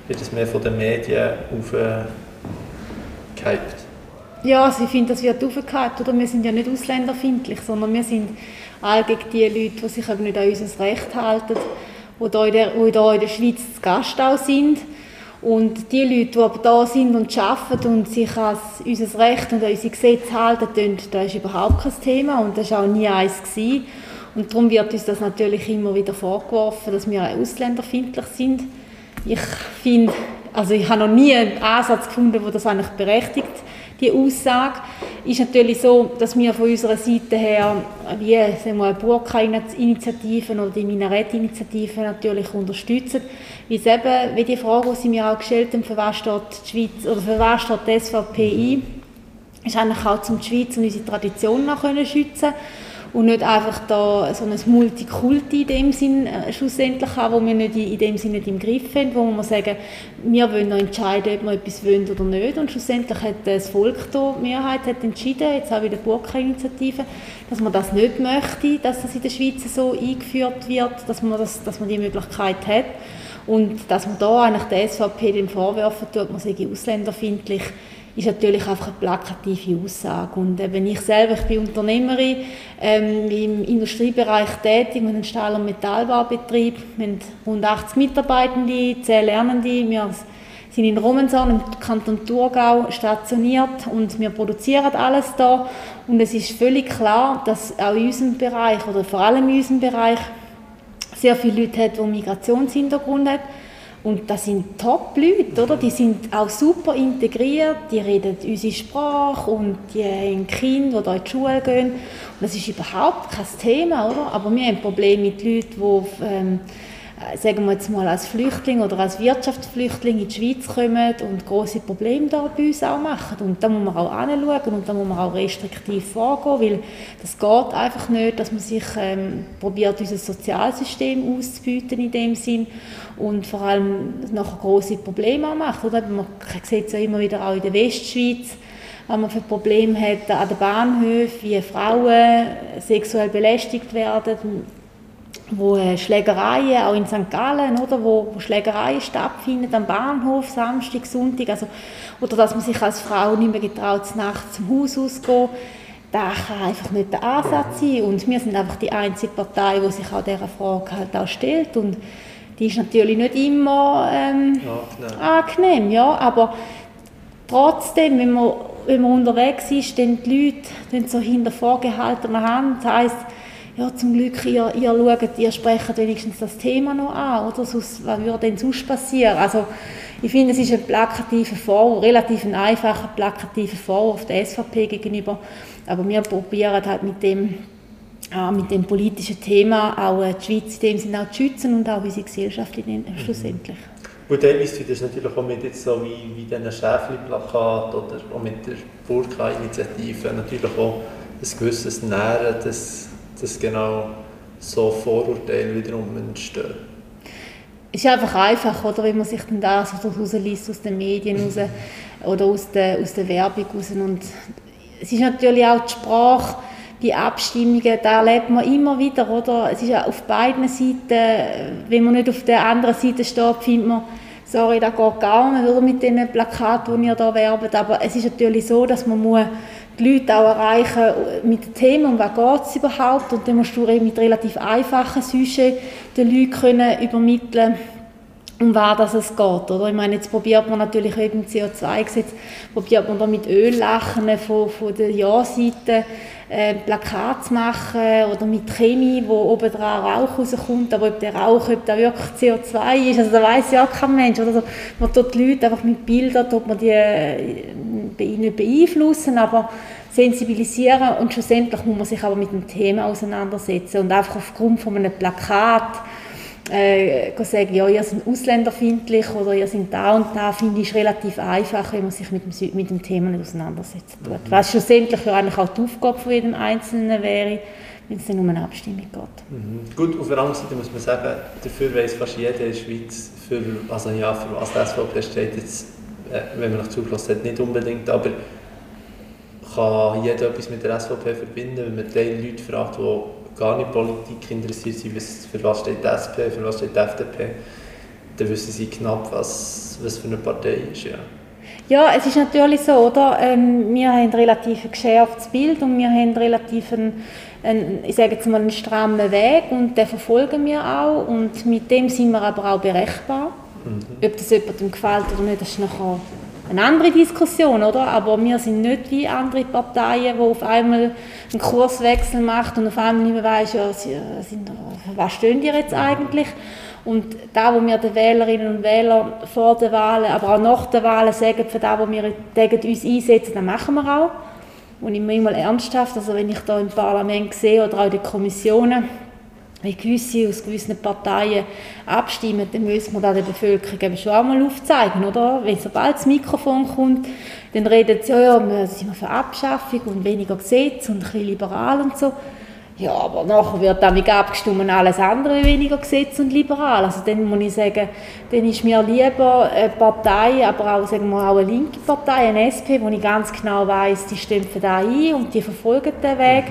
wird das mehr von den Medien aufgehypt? Ja, also ich finde, das wird aufgehypt. Oder? Wir sind ja nicht ausländerfindlich, sondern wir sind all gegen die Leute, die sich nicht an unser Recht halten die hier in der, in der Schweiz zu Gast auch sind. Und die Leute, die aber da sind und arbeiten und sich an unser Recht und an unsere Gesetze halten, das ist überhaupt kein Thema und das war auch nie eins. Gewesen. Und darum wird uns das natürlich immer wieder vorgeworfen, dass wir ausländerfindlich sind. Ich finde, also ich habe noch nie einen Ansatz gefunden, wo das eigentlich berechtigt die Aussage ist natürlich so, dass wir von unserer Seite her wie sagen Burka-Initiativen oder die Minarett-Initiativen natürlich unterstützen. Wie, eben, wie die Frage, die Sie mir auch gestellt haben, für was steht die Schweiz oder für was steht die SVP ein, ist eigentlich auch, um die Schweiz und unsere Tradition noch schützen und nicht einfach da so ein Multikulti in dem Sinn äh, schlussendlich haben, wo wir nicht in, dem Sinne nicht im Griff haben, wo wir sagen, wir wollen noch entscheiden, ob wir etwas wollen oder nicht. Und schlussendlich hat das Volk da, die Mehrheit hat entschieden, jetzt auch wieder die Burka-Initiative, dass man das nicht möchte, dass das in der Schweiz so eingeführt wird, dass man, das, dass man die Möglichkeit hat. Und dass man da eigentlich der SVP den vorwerfen tut, man sei ausländerfindlich, ist natürlich einfach eine plakative Aussage. Und eben ich selber, ich bin Unternehmerin, ähm, im Industriebereich tätig, wir einen Stahl- und Metallbaubetrieb, wir haben rund 80 Mitarbeitende, 10 Lernende, wir sind in Romanshorn im Kanton Thurgau stationiert und wir produzieren alles da und es ist völlig klar, dass auch in unserem Bereich oder vor allem in unserem Bereich sehr viele Leute hat, die Migrationshintergrund haben und das sind Top-Leute, oder? Die sind auch super integriert, die reden unsere Sprache und die haben Kinder, die hier in die Schule gehen. Und das ist überhaupt kein Thema, oder? Aber wir haben Probleme mit Leuten, die ähm, äh, sagen wir jetzt mal als Flüchtling oder als Wirtschaftsflüchtling in die Schweiz kommen und große Probleme da bei uns auch machen. Und da muss man auch anschauen und da muss man auch restriktiv vorgehen, weil das geht einfach nicht, dass man sich ähm, probiert, unser Sozialsystem auszubieten in dem Sinn und vor allem nachher große Probleme auch macht. Oder? Man sieht es ja immer wieder auch in der Westschweiz, wenn man für Probleme hat an den Bahnhöfen, wie Frauen sexuell belästigt werden, wo äh, Schlägereien, auch in St. Gallen, oder, wo, wo Schlägereien stattfinden am Bahnhof, Samstag, Sonntag, also, oder dass man sich als Frau nicht mehr getraut, nachts zum Haus auszugehen, das kann einfach nicht der Ansatz sein und wir sind einfach die einzige Partei, die sich auch dieser Frage halt auch stellt und die ist natürlich nicht immer ähm, angenehm. angenehm, ja, aber trotzdem, wenn man, wenn man unterwegs ist, dann die Leute dann so hinter vorgehaltener Hand, das heisst, ja, zum Glück, ihr, ihr schaut, ihr sprecht wenigstens das Thema noch an, oder? Sonst, was würde denn sonst passieren? Also, ich finde, es ist ein plakativer Vorwurf, relativ ein einfacher plakativer Vorwurf der SVP gegenüber, aber wir probieren halt mit dem, äh, mit dem politischen Thema auch äh, die Schweiz in dem Sinne auch zu schützen und auch unsere Gesellschaft in den, mhm. schlussendlich. Und dann ist das natürlich auch mit jetzt so wie, wie diesen Schäfli-Plakat oder auch mit der Burka-Initiative natürlich auch ein gewisses Nähren, das dass genau so Vorurteile wiederum entstehen. Es ist einfach einfach, oder, wenn man sich dann das rausliest aus den Medien raus, oder aus der, aus der Werbung raus. Und es ist natürlich auch die Sprache, die Abstimmungen, da erlebt man immer wieder, oder? Es ist ja auf beiden Seiten, wenn man nicht auf der anderen Seite steht, findet man, sorry, das geht gar nicht, oder, mit den Plakaten, die ihr da werbt. Aber es ist natürlich so, dass man muss die Leute auch erreichen mit dem Thema, um was geht es überhaupt. Und dann musst du mit relativ einfachen Sujets den Leuten können übermitteln um wer das es geht. Oder? Ich meine, jetzt probiert man natürlich eben CO2-Gesetz, probiert man da mit Öllachen von, von der Ja-Seite äh, Plakat zu machen oder mit Chemie, wo oben dran Rauch rauskommt, aber ob der Rauch, ob der wirklich CO2 ist, also da weiß ja kein Mensch. Oder so. Man tut die Leute einfach mit Bildern, tut man die äh, nicht beeinflussen, aber sensibilisieren und schlussendlich muss man sich aber mit dem Thema auseinandersetzen und einfach aufgrund von einem Plakat äh, sagen, ja, ihr seid ausländerfindlich oder ihr seid da und da, finde ich relativ einfach, wenn man sich mit dem, mit dem Thema nicht auseinandersetzen tut. Mhm. Was schlussendlich ja eigentlich auch die Aufgabe von jedem Einzelnen wäre, wenn es dann um eine Abstimmung geht. Mhm. Gut, auf der anderen Seite muss man sagen, dafür weiß fast jeder in der Schweiz, für, also ja, für was die SVP steht, jetzt, äh, wenn man noch zugelassen hat, nicht unbedingt, aber kann jeder etwas mit der SVP verbinden, wenn man die Leute fragt, die gar nicht Politik interessiert sind, für was steht die SP, für was steht die FDP, dann wissen sie knapp, was, was für eine Partei ist. Ja. Ja, es ist natürlich so, oder? Ähm, wir haben ein relativ geschärftes Bild und wir haben relativ einen, einen, ich sage jetzt mal einen strammen Weg und den verfolgen wir auch und mit dem sind wir aber auch berechenbar. Mhm. Ob das jemandem gefällt oder nicht, das ist nachher eine andere Diskussion, oder? Aber wir sind nicht wie andere Parteien, die auf einmal einen Kurswechsel machen und auf einmal nicht mehr weiss, ja, sind, was stehen die jetzt eigentlich? Und da, wo wir den Wählerinnen und Wählern vor den Wahlen, aber auch nach den Wahlen sagen, für das, wo wir gegen uns einsetzen, das machen wir auch. Und immer mal ernsthaft, also wenn ich da im Parlament sehe oder auch in den Kommissionen, wie gewisse aus gewissen Parteien abstimmen, dann müssen wir das der Bevölkerung eben schon einmal aufzeigen, oder? Wenn sobald das Mikrofon kommt, dann reden sie, ja, ja, wir sind für Abschaffung und weniger Gesetz und ein bisschen liberal und so. Ja, aber nachher wird damit abgestimmt alles andere weniger Gesetz und liberal. Also dann muss ich sagen, dann ist mir lieber eine Partei, aber auch, sagen wir, auch eine linke Partei, eine SP, wo ich ganz genau weiß, die stimmt da ein und die verfolgen den Weg.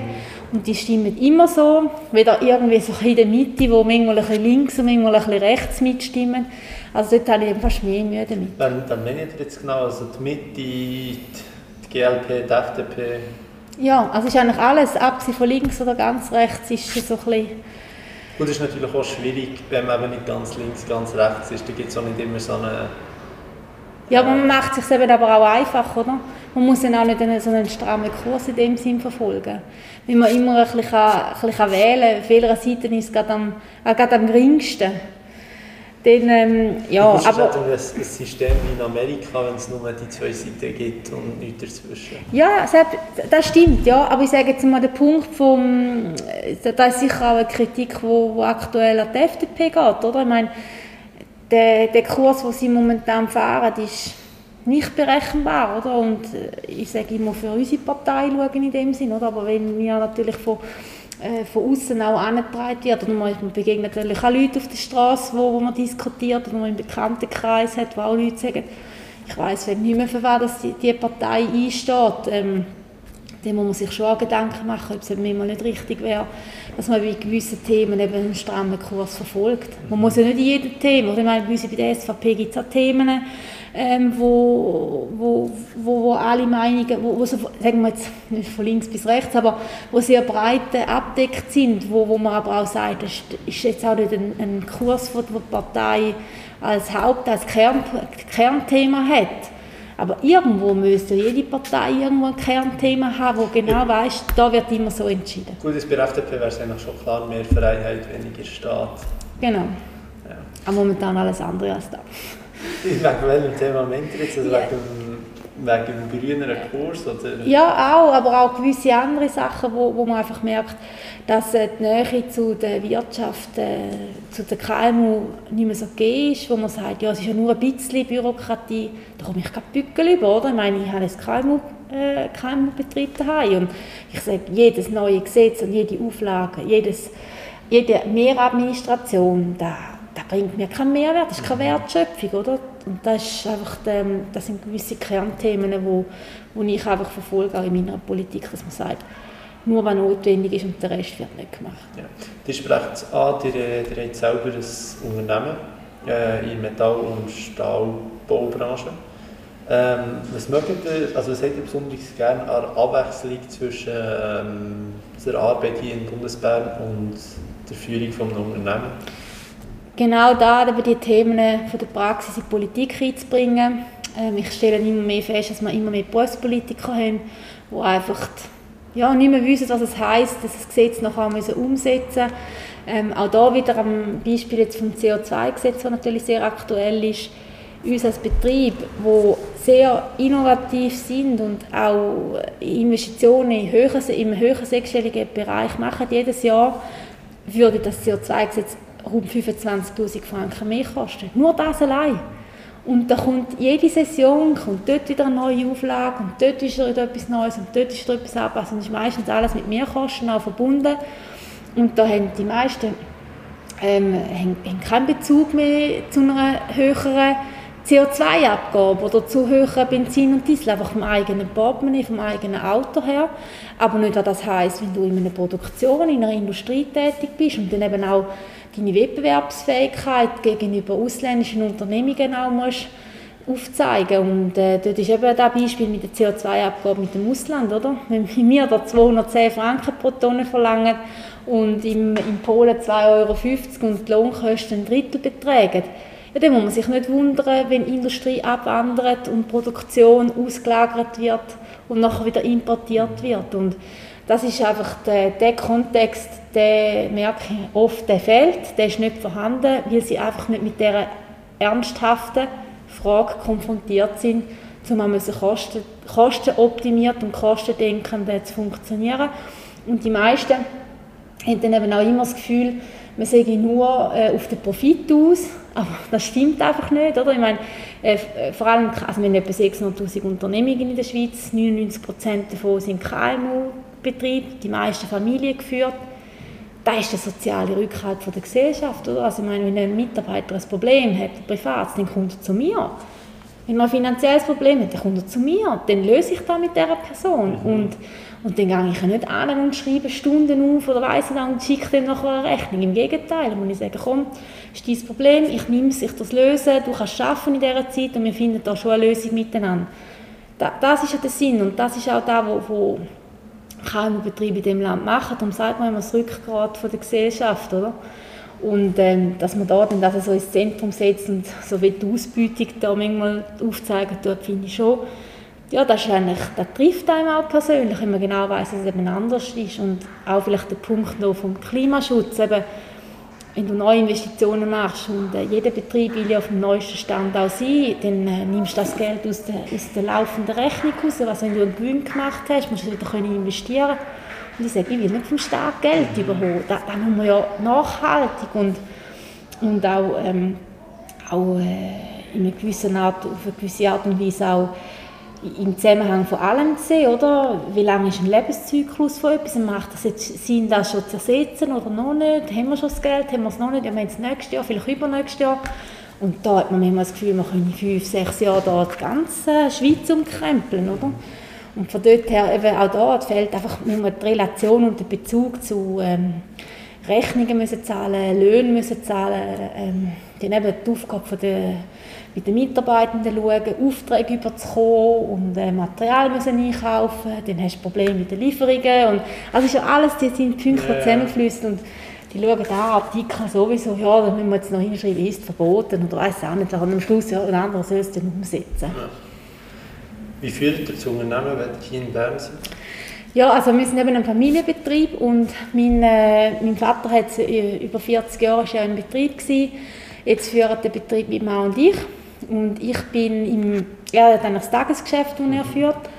Und die stimmen immer so, weder irgendwie so in der Mitte, wo manchmal ein links und manchmal ein rechts mitstimmen. Also dort habe ich fast mehr Mühe damit. Wann, wann meine ich jetzt genau? Also die Mitte, die GLP, die FDP? Ja, also ist eigentlich alles, abgesehen von links oder ganz rechts, ist so ein bisschen... Gut, es ist natürlich auch schwierig, wenn man eben nicht ganz links, ganz rechts ist. Da gibt es auch nicht immer so eine... Ja, aber man macht es sich eben aber auch einfach, oder? Man muss dann auch nicht einen, so einen strammen Kurs in dem Sinn verfolgen. Wenn man immer ein bisschen, ein bisschen wählen kann, auf welcher Seite ist es gerade am, äh, gerade am geringsten. Dann, ähm, ja, das aber... ein System wie in Amerika, wenn es nur die zwei Seiten gibt und nichts dazwischen. Ja, das stimmt, ja. Aber ich sage jetzt mal, der Punkt vom... Da ist sicher auch eine Kritik, wo, wo aktuell an die FDP geht, oder? Ich meine, der, der Kurs, den sie momentan fahren, ist nicht berechenbar, oder? Und äh, ich sage immer, für unsere Partei schauen in dem Sinn, oder? Aber wenn wir natürlich von, äh, von außen auch angetragen wird, oder man begegnet natürlich auch Leute auf der Straße, wo, wo man diskutiert, oder man einen Bekanntenkreis hat, wo auch Leute sagen, ich weiß nicht mehr, für was die, die Partei einsteht. Ähm, dann muss man sich schon Gedanken machen, ob es manchmal nicht richtig wäre, dass man bei gewissen Themen eben einen strammen Kurs verfolgt. Man muss ja nicht in jedem Thema, ich meine, bei der SVP gibt es auch Themen, ähm, wo, wo, wo, wo alle Meinungen, wo, wo so, sagen wir jetzt nicht von links bis rechts, aber wo sehr breit abdeckt sind, wo, wo man aber auch sagt, das ist jetzt auch nicht ein, ein Kurs, den die Partei als Haupt-, als Kern, Kernthema hat. Aber irgendwo müsste jede Partei irgendwo ein Kernthema haben, wo genau weiß, da wird immer so entschieden. Gut, das bei der FDP wäre es eigentlich schon klar, mehr Freiheit, weniger Staat. Genau. Ja. Aber momentan alles andere als das. Wegen welchem Thema meint ihr jetzt? Also yeah. wegen, wegen dem grüneren Kurs? Oder? Ja, auch, aber auch gewisse andere Sachen, wo, wo man einfach merkt, dass äh, die Nähe zu der Wirtschaft, äh, zu der KMU nicht mehr so gegeben ist, wo man sagt, ja, es ist ja nur ein bisschen Bürokratie, da komme ich gerade Bückel über, oder? Ich meine, ich habe ein KMU, äh, KMU-Betrieb daheim und ich sage, jedes neue Gesetz und jede Auflage, jedes, jede Mehradministration, da das bringt mir keinen Mehrwert, das ist keine Wertschöpfung, oder? Und das, ist einfach, ähm, das sind gewisse Kernthemen, die wo, wo ich einfach verfolge, auch in meiner Politik, dass man sagt, nur was notwendig ist und der Rest wird nicht gemacht. Ja. Die sprechen an, die, die haben selber ein Unternehmen äh, in Metall- und Stahlbaubranche. Ähm, was mögt ihr, also was hättet ihr besonders gerne an Abwechslung zwischen ähm, der Arbeit hier in Bundesbern und der Führung des Unternehmens? Genau da eben die Themen von der Praxis in die Politik einzubringen. Ähm, ich stelle immer mehr fest, dass wir immer mehr Berufspolitiker haben, die einfach ja, nicht mehr wissen, was es heisst, dass das Gesetz noch umsetzen müssen. Ähm, auch da wieder am Beispiel jetzt vom CO2-Gesetz, das natürlich sehr aktuell ist, uns als Betrieb, wo sehr innovativ sind und auch Investitionen in höheren, im höheren sechsstelligen Bereich machen jedes Jahr, würde das CO2-Gesetz rund 25'000 Franken mehr kosten. Nur das allein. Und da kommt jede Session kommt dort wieder eine neue Auflage und dort ist wieder etwas Neues und dort ist wieder etwas Anpassung. Und ist meistens alles mit Mehrkosten auch verbunden. Und da haben die meisten ähm, haben, haben keinen Bezug mehr zu einer höheren CO2-Abgabe oder zu höheren Benzin und Diesel, einfach vom eigenen Portemonnaie, vom eigenen Auto her. Aber nicht, dass das heisst, wenn du in einer Produktion, in einer Industrie tätig bist und dann eben auch deine Wettbewerbsfähigkeit gegenüber ausländischen Unternehmungen auch musst aufzeigen. Und äh, dort ist eben das Beispiel mit der CO2-Abgabe mit dem Ausland, oder? Wenn wir da 210 Franken pro Tonne verlangen und im, in Polen 2,50 Euro und die Lohnkosten ein Drittel betragen, ja, dann muss man sich nicht wundern, wenn Industrie abwandert und Produktion ausgelagert wird und nachher wieder importiert wird. Und das ist einfach der, der Kontext, der merke ich oft, der fehlt, der ist nicht vorhanden, weil sie einfach nicht mit dieser ernsthaften Frage konfrontiert sind, um Kosten, Kosten optimiert und kostendenkend zu funktionieren. Und die meisten haben dann eben auch immer das Gefühl, man sehe nur äh, auf den Profit aus, aber das stimmt einfach nicht, oder? Ich meine, äh, äh vor allem, also wir haben etwa 600'000 Unternehmungen in der Schweiz, 99% davon sind KMU, Betrieb, die meisten Familien geführt. Da ist der soziale Rückhalt von der Gesellschaft. Oder? Also ich meine, wenn ein Mitarbeiter ein Problem hat, ein privat, dann kommt er zu mir. Wenn er ein finanzielles Problem hat, dann kommt er zu mir. Dann löse ich das mit dieser Person. Mhm. Und, und dann gehe ich nicht an und schreibe Stunden auf oder weiss nicht und schicke dann nachher eine Rechnung. Im Gegenteil, muss ich sagen, komm, ist dein Problem, ich nehme es, ich das lösen, du kannst arbeiten in dieser Zeit und wir finden da schon eine Lösung miteinander. das ist ja der Sinn und das ist auch das, wo, wo KMU-Betriebe in diesem Land machen. Darum sagt man immer das Rückgrat von der Gesellschaft, oder? Und ähm, dass man da dann das so ins Zentrum setzt und so wie die Ausbeutung da manchmal aufzeigen tut, finde ich schon, ja, das, eigentlich, das trifft einem auch persönlich, wenn man genau weiß, dass es eben anders ist. Und auch vielleicht der Punkt noch vom Klimaschutz, eben, wenn du neue Investitionen machst und äh, jeder Betrieb will ja auf dem neuesten Stand auch sein, dann äh, nimmst du das Geld aus der, aus der laufenden Rechnung raus. Also wenn du einen Gewinn gemacht hast, musst du wieder können investieren Und ich sage, ich will nicht vom Staat Geld überholen. Da, da muss man ja nachhaltig und, und auch, ähm, auch äh, in einer gewissen Art, auf eine gewisse Art und Weise auch im Zusammenhang von allem sehen, oder? Wie lange ist ein Lebenszyklus von etwas? Macht das jetzt Sinn, das schon zu ersetzen oder noch nicht? Haben wir schon das Geld? Haben wir es noch nicht? Ja, wir haben es nächstes Jahr, vielleicht übernächstes Jahr. Und da hat man manchmal das Gefühl, man könnte fünf, sechs Jahre da die ganze Schweiz umkrempeln, oder? Und von dort her, eben auch da fehlt einfach manchmal die Relation und der Bezug zu ähm, Rechnungen müssen zahlen, Löhne müssen zahlen, ähm, dann eben die Aufgabe von der mit den Mitarbeitenden schauen, Aufträge überzukommen und äh, Material müssen einkaufen, dann hast du Probleme mit den Lieferungen und also ist ja alles, die sind die yeah. zusammengeflossen und die schauen da Artikel sowieso, ja, da müssen wir jetzt noch hinschreiben, ist verboten oder weiß auch nicht, und am Schluss ja, ein anderer soll es dann umsetzen. Ja. Wie führt ihr das Unternehmen, wenn ihr hier in Bern sind? Ja, also wir sind eben ein Familienbetrieb und mein, äh, mein Vater hat äh, über 40 Jahre schon in Betrieb gewesen. Jetzt führen den Betrieb mit Mann und ich. Und ich bin im, er hat das Tagesgeschäft, das er führt,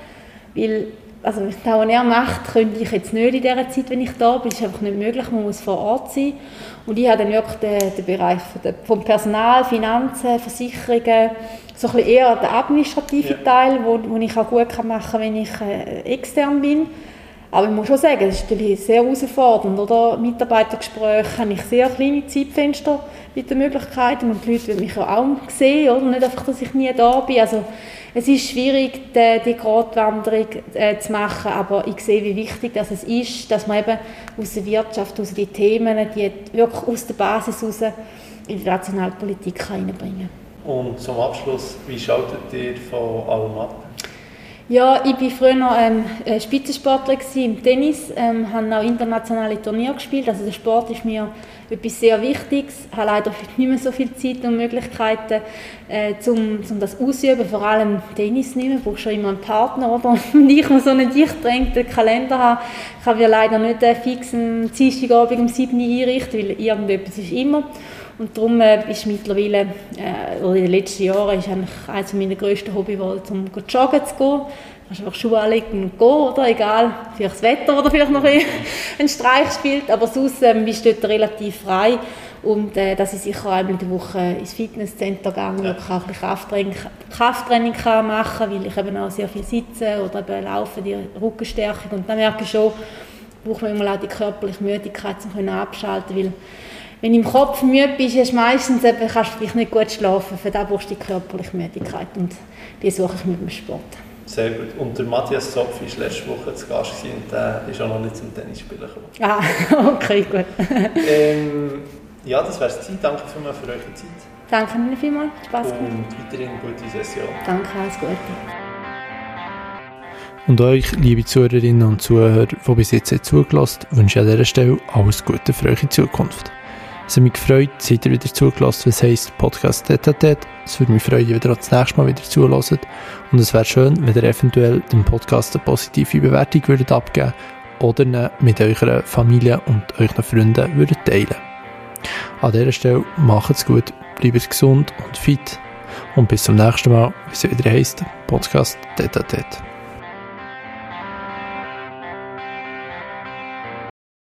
weil also das, was er macht, könnte ich jetzt nicht in dieser Zeit, wenn ich da bin. Das ist einfach nicht möglich, man muss vor Ort sein. Und ich habe dann wirklich den, den Bereich vom Personal, Finanzen, Versicherungen, so ein bisschen eher den administrativen ja. Teil, wo, wo ich auch gut machen kann, wenn ich äh, extern bin. Aber ich muss schon sagen, das ist natürlich sehr herausfordernd. Oder? Mitarbeitergespräche habe ich sehr kleine Zeitfenster mit den Möglichkeiten und die Leute wollen mich auch sehen, oder? nicht einfach, dass ich nie da bin. Also, es ist schwierig, die, die Gratwanderung äh, zu machen, aber ich sehe, wie wichtig das ist, dass man eben aus der Wirtschaft, aus den Themen, die wirklich aus der Basis heraus in die Nationalpolitik reinbringen Und zum Abschluss, wie schaltet ihr von allem ab? Ja, ich war früher ähm, Spitzensportler im Tennis, ähm, habe auch internationale Turniere gespielt. Also der Sport ist mir etwas sehr Wichtiges. Ich habe leider nicht mehr so viel Zeit und Möglichkeiten, äh, um, um das auszuüben. Vor allem Tennis nicht mehr. Du brauchst schon immer einen Partner. Oder? Und ich muss so einen dicht drängten Kalender. Ich kann mir leider nicht einen fixen Dienstagabend um 7 Uhr einrichten, weil irgendetwas ist immer. Und darum äh, ist mittlerweile, äh, oder in den letzten Jahren, ist eigentlich eines meiner grössten Hobby, um joggen zu gehen. Du kannst einfach Schuhe anlegen und gehen, oder? Egal, vielleicht das Wetter oder vielleicht noch ein Streich spielt. Aber sonst ähm, bist du dort relativ frei. Und äh, dass ich sicher einmal in der Woche ins Fitnesscenter gehe, wo ich auch ein Krafttraining, Krafttraining kann machen kann, weil ich eben auch sehr viel sitze oder eben laufe, die Rückenstärkung. Und dann merke ich schon, braucht man immer auch die körperliche Müdigkeit, um abschalten weil wenn du im Kopf müde bist, hast du meistens eben, kannst du vielleicht nicht gut schlafen. Für das brauchst du die körperliche Müdigkeit und die suche ich mit dem Sport. Sehr gut. Und der Matthias Zopf war letzte Woche zu Gast und der ist auch noch nicht zum Tennisspielen gekommen. Ah, okay, gut. ähm, ja, das wäre es. Danke vielmals für eure Zeit. Danke Ihnen vielmals. Spaß gemacht. Und weiterhin gute Session. Danke, alles Gute. Und euch, liebe Zuhörerinnen und Zuhörer, die bis jetzt zugelassen wünsche ich an dieser Stelle alles Gute für eure Zukunft. Es hat mich gefreut, seid ihr wieder zugelassen, was heisst Podcast Tete Es würde mich freuen, wenn ihr auch das nächste Mal wieder zulässt. Und es wäre schön, wenn ihr eventuell dem Podcast eine positive Bewertung würdet abgeben oder ihn mit eurer Familie und euren Freunden würdet teilen. An dieser Stelle macht es gut, bleibt gesund und fit. Und bis zum nächsten Mal, wie es wieder heisst, Podcast Tete